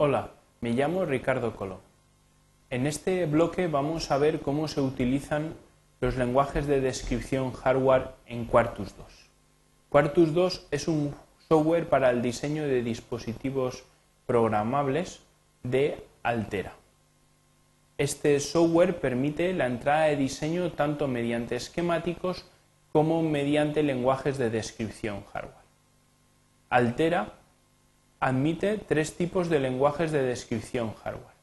Hola, me llamo Ricardo Colón. En este bloque vamos a ver cómo se utilizan los lenguajes de descripción hardware en Quartus 2. Quartus 2 es un software para el diseño de dispositivos programables de Altera. Este software permite la entrada de diseño tanto mediante esquemáticos como mediante lenguajes de descripción hardware. Altera admite tres tipos de lenguajes de descripción hardware,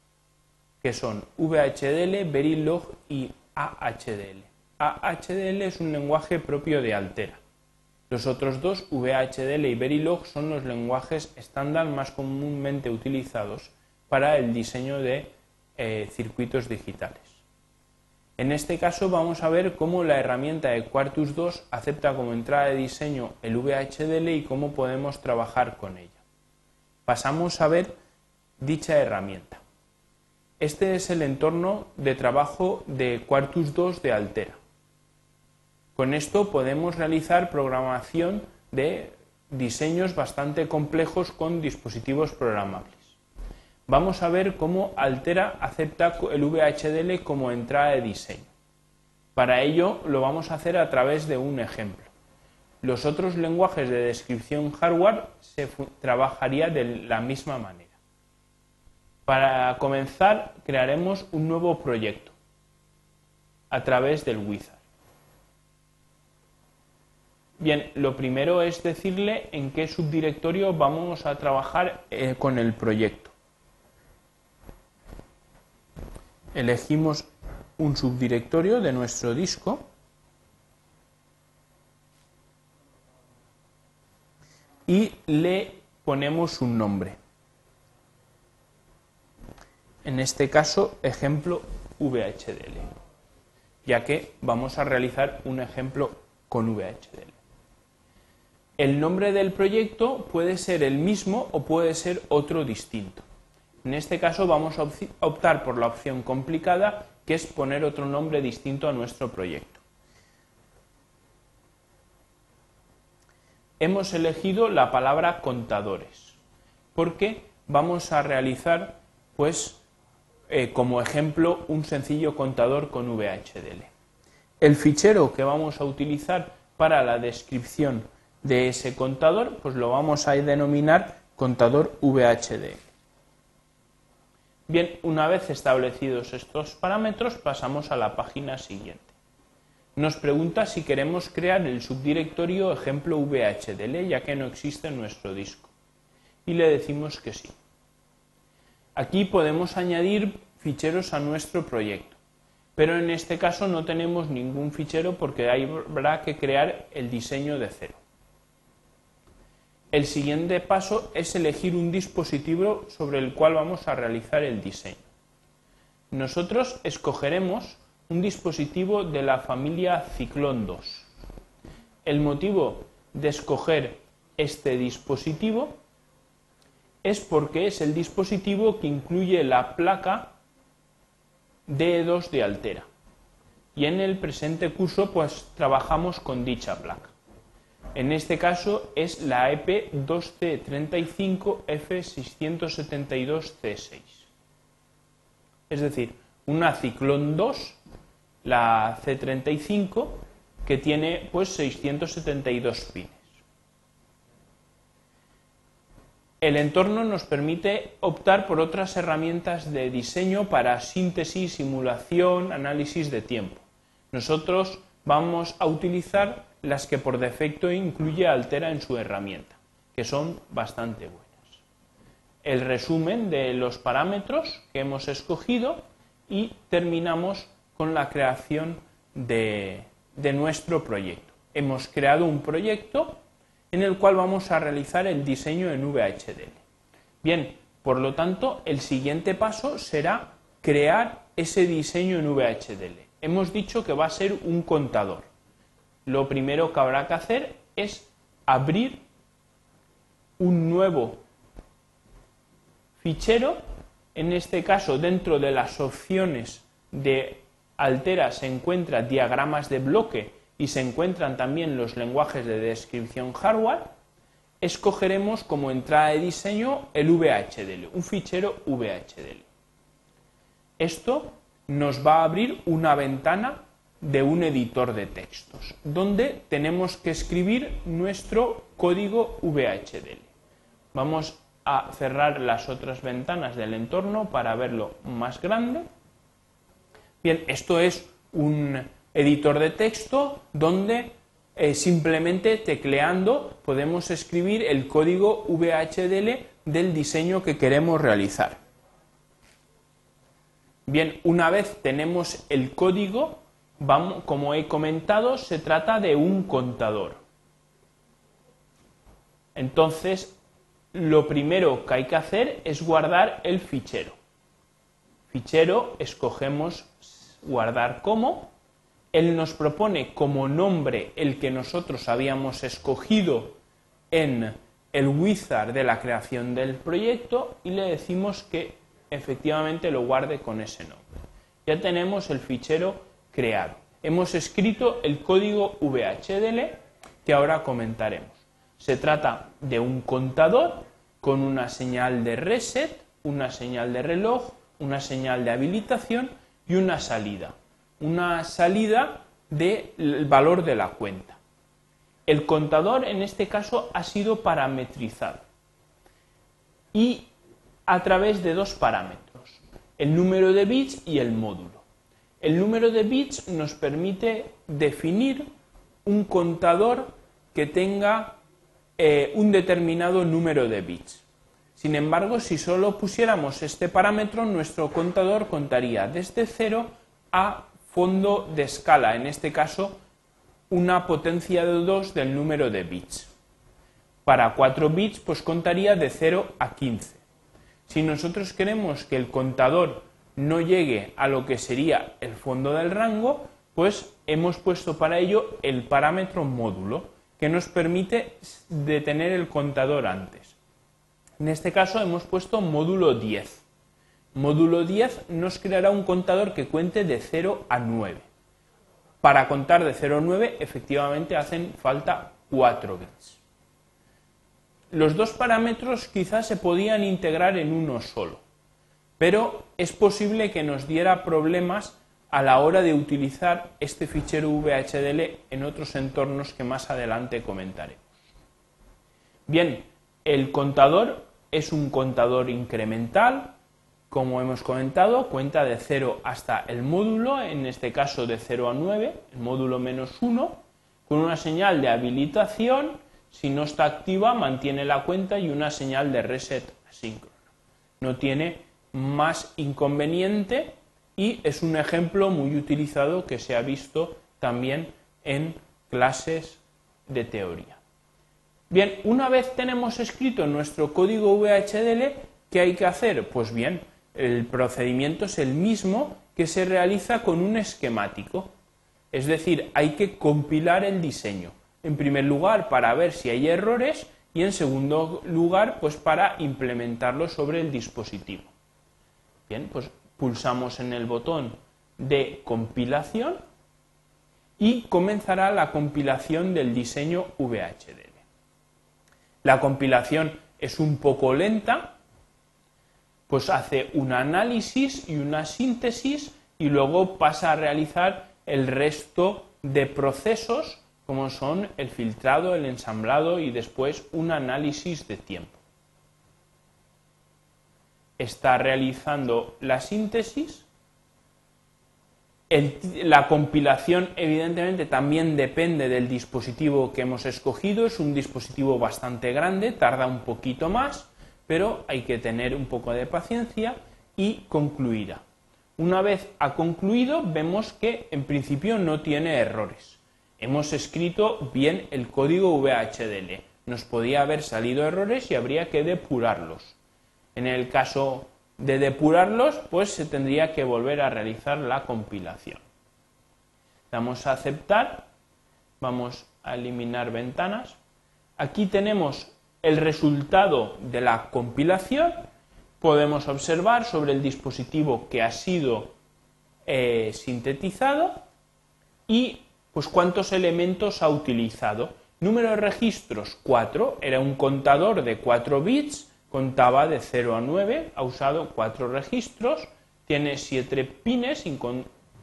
que son VHDL, Verilog y AHDL. AHDL es un lenguaje propio de Altera. Los otros dos, VHDL y Verilog, son los lenguajes estándar más comúnmente utilizados para el diseño de eh, circuitos digitales. En este caso vamos a ver cómo la herramienta de Quartus 2 acepta como entrada de diseño el VHDL y cómo podemos trabajar con ella pasamos a ver dicha herramienta. Este es el entorno de trabajo de Quartus 2 de Altera. Con esto podemos realizar programación de diseños bastante complejos con dispositivos programables. Vamos a ver cómo Altera acepta el VHDL como entrada de diseño. Para ello lo vamos a hacer a través de un ejemplo. Los otros lenguajes de descripción hardware se trabajaría de la misma manera. Para comenzar, crearemos un nuevo proyecto a través del wizard. Bien, lo primero es decirle en qué subdirectorio vamos a trabajar eh, con el proyecto. Elegimos un subdirectorio de nuestro disco y le ponemos un nombre. En este caso, ejemplo VHDL, ya que vamos a realizar un ejemplo con VHDL. El nombre del proyecto puede ser el mismo o puede ser otro distinto. En este caso vamos a optar por la opción complicada, que es poner otro nombre distinto a nuestro proyecto. Hemos elegido la palabra contadores, porque vamos a realizar, pues, eh, como ejemplo, un sencillo contador con VHDL. El fichero que vamos a utilizar para la descripción de ese contador, pues lo vamos a denominar contador VHDL. Bien, una vez establecidos estos parámetros, pasamos a la página siguiente nos pregunta si queremos crear el subdirectorio ejemplo VHDL, ya que no existe en nuestro disco. Y le decimos que sí. Aquí podemos añadir ficheros a nuestro proyecto, pero en este caso no tenemos ningún fichero porque habrá que crear el diseño de cero. El siguiente paso es elegir un dispositivo sobre el cual vamos a realizar el diseño. Nosotros escogeremos un dispositivo de la familia Ciclón 2. El motivo de escoger este dispositivo es porque es el dispositivo que incluye la placa DE2 de Altera. Y en el presente curso pues trabajamos con dicha placa. En este caso es la EP2C35F672C6. Es decir, una Ciclón 2 la C35 que tiene pues 672 pines. El entorno nos permite optar por otras herramientas de diseño para síntesis, simulación, análisis de tiempo. Nosotros vamos a utilizar las que por defecto incluye Altera en su herramienta, que son bastante buenas. El resumen de los parámetros que hemos escogido y terminamos con la creación de, nuestro proyecto. Hemos creado un proyecto en el cual vamos a realizar el diseño en VHDL. Bien, por lo tanto, el siguiente paso será crear ese diseño en VHDL. Hemos dicho que va a ser un contador. Lo primero que habrá que hacer es abrir un nuevo fichero, en este caso dentro de las opciones de Altera se encuentra diagramas de bloque y se encuentran también los lenguajes de descripción hardware. escogeremos como entrada de diseño el VHDL, un fichero VHDL. Esto nos va a abrir una ventana de un editor de textos, donde tenemos que escribir nuestro código VHDL. Vamos a cerrar las otras ventanas del entorno para verlo más grande. Bien, esto es un editor de texto donde eh, simplemente tecleando podemos escribir el código VHDL del diseño que queremos realizar. Bien, una vez tenemos el código, vamos, como he comentado, se trata de un contador. Entonces, lo primero que hay que hacer es guardar el fichero. Fichero, escogemos guardar como. Él nos propone como nombre el que nosotros habíamos escogido en el wizard de la creación del proyecto y le decimos que efectivamente lo guarde con ese nombre. Ya tenemos el fichero creado. Hemos escrito el código VHDL que ahora comentaremos. Se trata de un contador con una señal de reset, una señal de reloj, una señal de habilitación y una salida. Una salida del valor de la cuenta. El contador en este caso ha sido parametrizado. Y a través de dos parámetros, el número de bits y el módulo. El número de bits nos permite definir un contador que tenga eh, un determinado número de bits. Sin embargo, si solo pusiéramos este parámetro, nuestro contador contaría desde 0 a fondo de escala, en este caso una potencia de 2 del número de bits. Para 4 bits, pues contaría de 0 a 15. Si nosotros queremos que el contador no llegue a lo que sería el fondo del rango, pues hemos puesto para ello el parámetro módulo, que nos permite detener el contador antes. En este caso hemos puesto módulo 10. Módulo 10 nos creará un contador que cuente de 0 a 9. Para contar de 0 a 9 efectivamente hacen falta 4 bits los dos parámetros quizás se podían integrar en uno solo, pero es posible que nos diera problemas a la hora de utilizar este fichero VHDL en otros entornos que más adelante comentaremos. Bien, el contador es un contador incremental, como hemos comentado, cuenta de 0 hasta el módulo, en este caso de 0 a 9, el módulo menos 1, con una señal de habilitación si no está activa, mantiene la cuenta y una señal de reset asíncrono. No tiene más inconveniente y es un ejemplo muy utilizado que se ha visto también en clases de teoría. Bien, una vez tenemos escrito nuestro código VHDL, ¿qué hay que hacer? Pues bien, el procedimiento es el mismo que se realiza con un esquemático. Es decir, hay que compilar el diseño en primer lugar para ver si hay errores y en segundo lugar pues para implementarlo sobre el dispositivo. Bien, pues pulsamos en el botón de compilación y comenzará la compilación del diseño VHDL. La compilación es un poco lenta, pues hace un análisis y una síntesis y luego pasa a realizar el resto de procesos como son el filtrado, el ensamblado y después un análisis de tiempo. Está realizando la síntesis. La compilación evidentemente también depende del dispositivo que hemos escogido. Es un dispositivo bastante grande, tarda un poquito más, pero hay que tener un poco de paciencia y concluirá. Una vez ha concluido, vemos que en principio no tiene errores hemos escrito bien el código VHDL. Nos podía haber salido errores y habría que depurarlos. En el caso de depurarlos, pues se tendría que volver a realizar la compilación. Damos a aceptar, vamos a eliminar ventanas. Aquí tenemos el resultado de la compilación. Podemos observar sobre el dispositivo que ha sido eh, sintetizado y pues cuántos elementos ha utilizado. Número de registros 4, era un contador de 4 bits, contaba de 0 a 9, ha usado 4 registros, tiene 7 pines,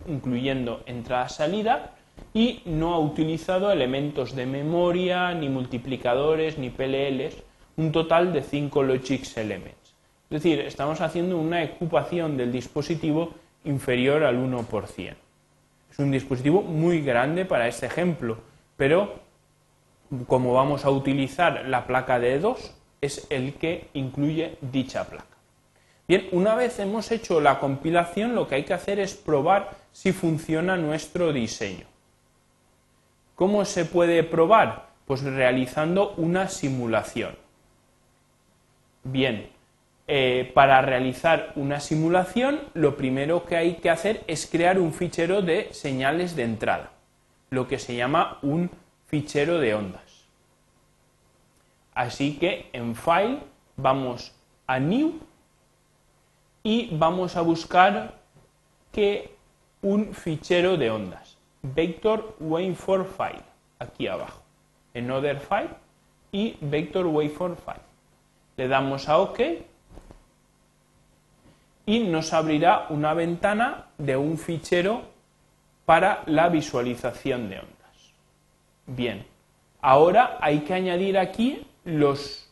incluyendo entrada-salida, y no ha utilizado elementos de memoria, ni multiplicadores, ni PLLs, un total de 5 logic elements. Es decir, estamos haciendo una ocupación del dispositivo inferior al 1%. Es un dispositivo muy grande para este ejemplo, pero como vamos a utilizar la placa de E2, es el que incluye dicha placa. Bien, una vez hemos hecho la compilación, lo que hay que hacer es probar si funciona nuestro diseño. ¿Cómo se puede probar? Pues realizando una simulación. Bien, eh, para realizar una simulación, lo primero que hay que hacer es crear un fichero de señales de entrada, lo que se llama un fichero de ondas. Así que en File vamos a New y vamos a buscar que un fichero de ondas, Vector Waveform File, aquí abajo, en Other File y Vector Waveform File. Le damos a OK y nos abrirá una ventana de un fichero para la visualización de ondas. Bien, ahora hay que añadir aquí los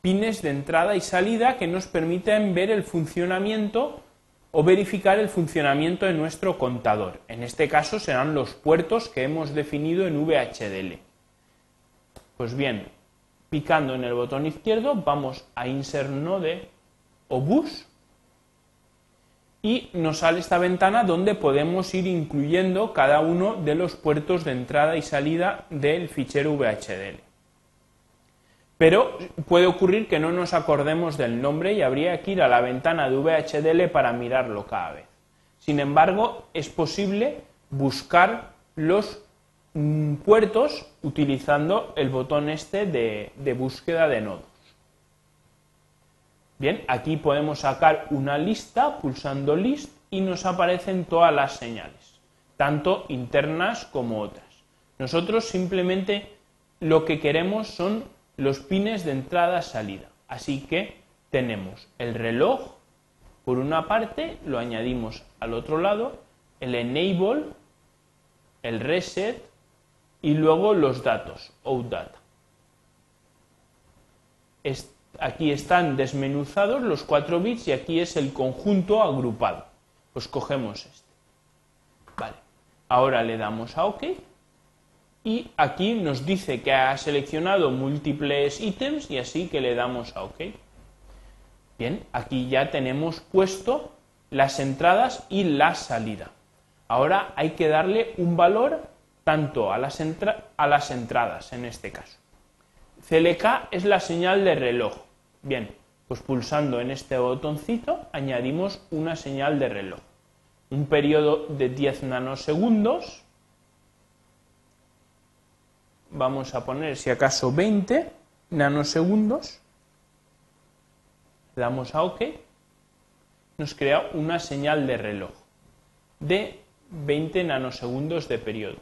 pines de entrada y salida que nos permiten ver el funcionamiento o verificar el funcionamiento de nuestro contador. En este caso serán los puertos que hemos definido en VHDL. Pues bien, picando en el botón izquierdo vamos a Insert Node o Bus y nos sale esta ventana donde podemos ir incluyendo cada uno de los puertos de entrada y salida del fichero VHDL. Pero puede ocurrir que no nos acordemos del nombre y habría que ir a la ventana de VHDL para mirarlo cada vez. Sin embargo, es posible buscar los mm, puertos utilizando el botón este de, de búsqueda de nodos. Bien, aquí podemos sacar una lista pulsando list y nos aparecen todas las señales, tanto internas como otras. Nosotros simplemente lo que queremos son los pines de entrada-salida. Así que tenemos el reloj, por una parte, lo añadimos al otro lado, el enable, el reset y luego los datos, outData aquí están desmenuzados los 4 bits y aquí es el conjunto agrupado. Pues cogemos este. Vale. Ahora le damos a OK y aquí nos dice que ha seleccionado múltiples ítems y así que le damos a OK. Bien, aquí ya tenemos puesto las entradas y la salida. Ahora hay que darle un valor tanto a las, a las entradas en este caso. CLK es la señal de reloj. Bien, pues pulsando en este botoncito añadimos una señal de reloj. Un periodo de 10 nanosegundos. Vamos a poner si acaso 20 nanosegundos. Le damos a OK. Nos crea una señal de reloj de 20 nanosegundos de periodo.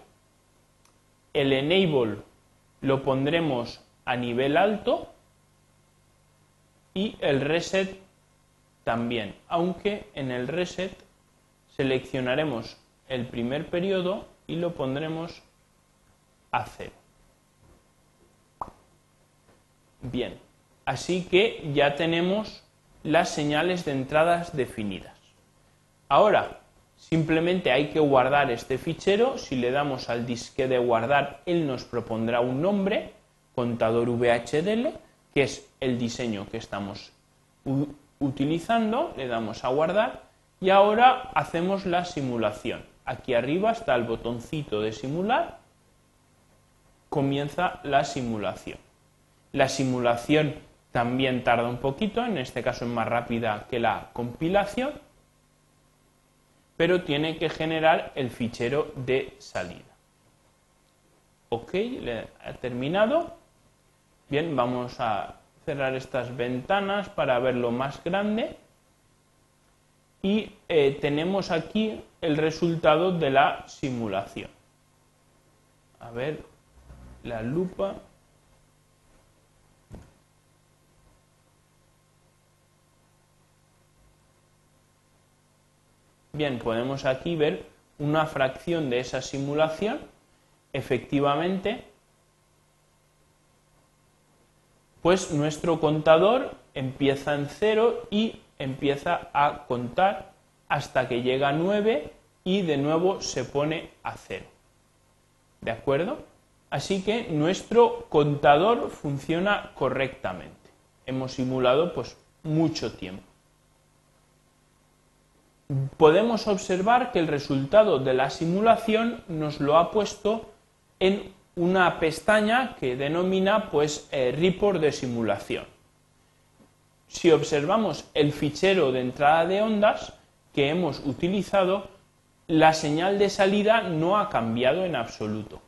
El enable lo pondremos a nivel alto y el reset también, aunque en el reset seleccionaremos el primer periodo y lo pondremos a cero. Bien, así que ya tenemos las señales de entradas definidas. Ahora, simplemente hay que guardar este fichero. Si le damos al disque de guardar, él nos propondrá un nombre, contador VHDL, que es el diseño que estamos utilizando, le damos a guardar y ahora hacemos la simulación. Aquí arriba está el botoncito de simular, comienza la simulación. La simulación también tarda un poquito, en este caso es más rápida que la compilación, pero tiene que generar el fichero de salida. Ok, le ha terminado. Bien, vamos a cerrar estas ventanas para verlo más grande y eh, tenemos aquí el resultado de la simulación. A ver, la lupa Bien, podemos aquí ver una fracción de esa simulación. Efectivamente, pues nuestro contador empieza en cero y empieza a contar hasta que llega a 9 y de nuevo se pone a cero. ¿De acuerdo? Así que nuestro contador funciona correctamente. Hemos simulado pues mucho tiempo. Podemos observar que el resultado de la simulación nos lo ha puesto en una pestaña que denomina pues eh, report de simulación. Si observamos el fichero de entrada de ondas que hemos utilizado, la señal de salida no ha cambiado en absoluto.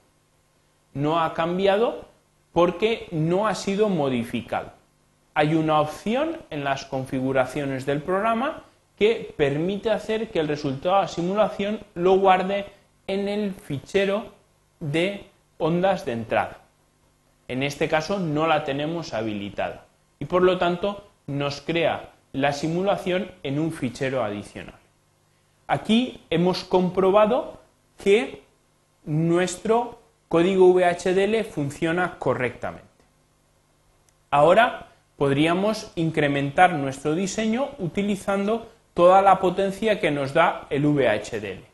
No ha cambiado porque no ha sido modificado. Hay una opción en las configuraciones del programa que permite hacer que el resultado de la simulación lo guarde en el fichero de ondas de entrada. En este caso no la tenemos habilitada y por lo tanto nos crea la simulación en un fichero adicional. Aquí hemos comprobado que nuestro código VHDL funciona correctamente. Ahora podríamos incrementar nuestro diseño utilizando toda la potencia que nos da el VHDL,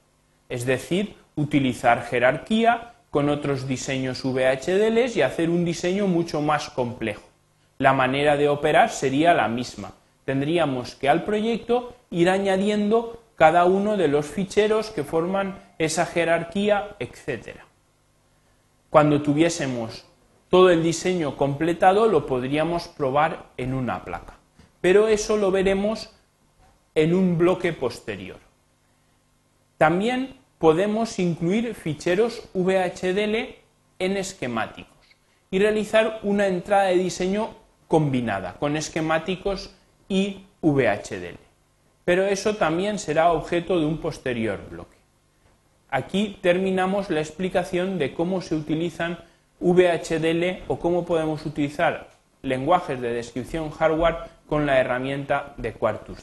es decir, utilizar jerarquía con otros diseños VHDLs y hacer un diseño mucho más complejo. La manera de operar sería la misma. Tendríamos que al proyecto ir añadiendo cada uno de los ficheros que forman esa jerarquía, etc. Cuando tuviésemos todo el diseño completado lo podríamos probar en una placa. Pero eso lo veremos en un bloque posterior. También podemos incluir ficheros VHDL en esquemáticos y realizar una entrada de diseño combinada con esquemáticos y VHDL. Pero eso también será objeto de un posterior bloque. Aquí terminamos la explicación de cómo se utilizan VHDL o cómo podemos utilizar lenguajes de descripción hardware con la herramienta de Quartus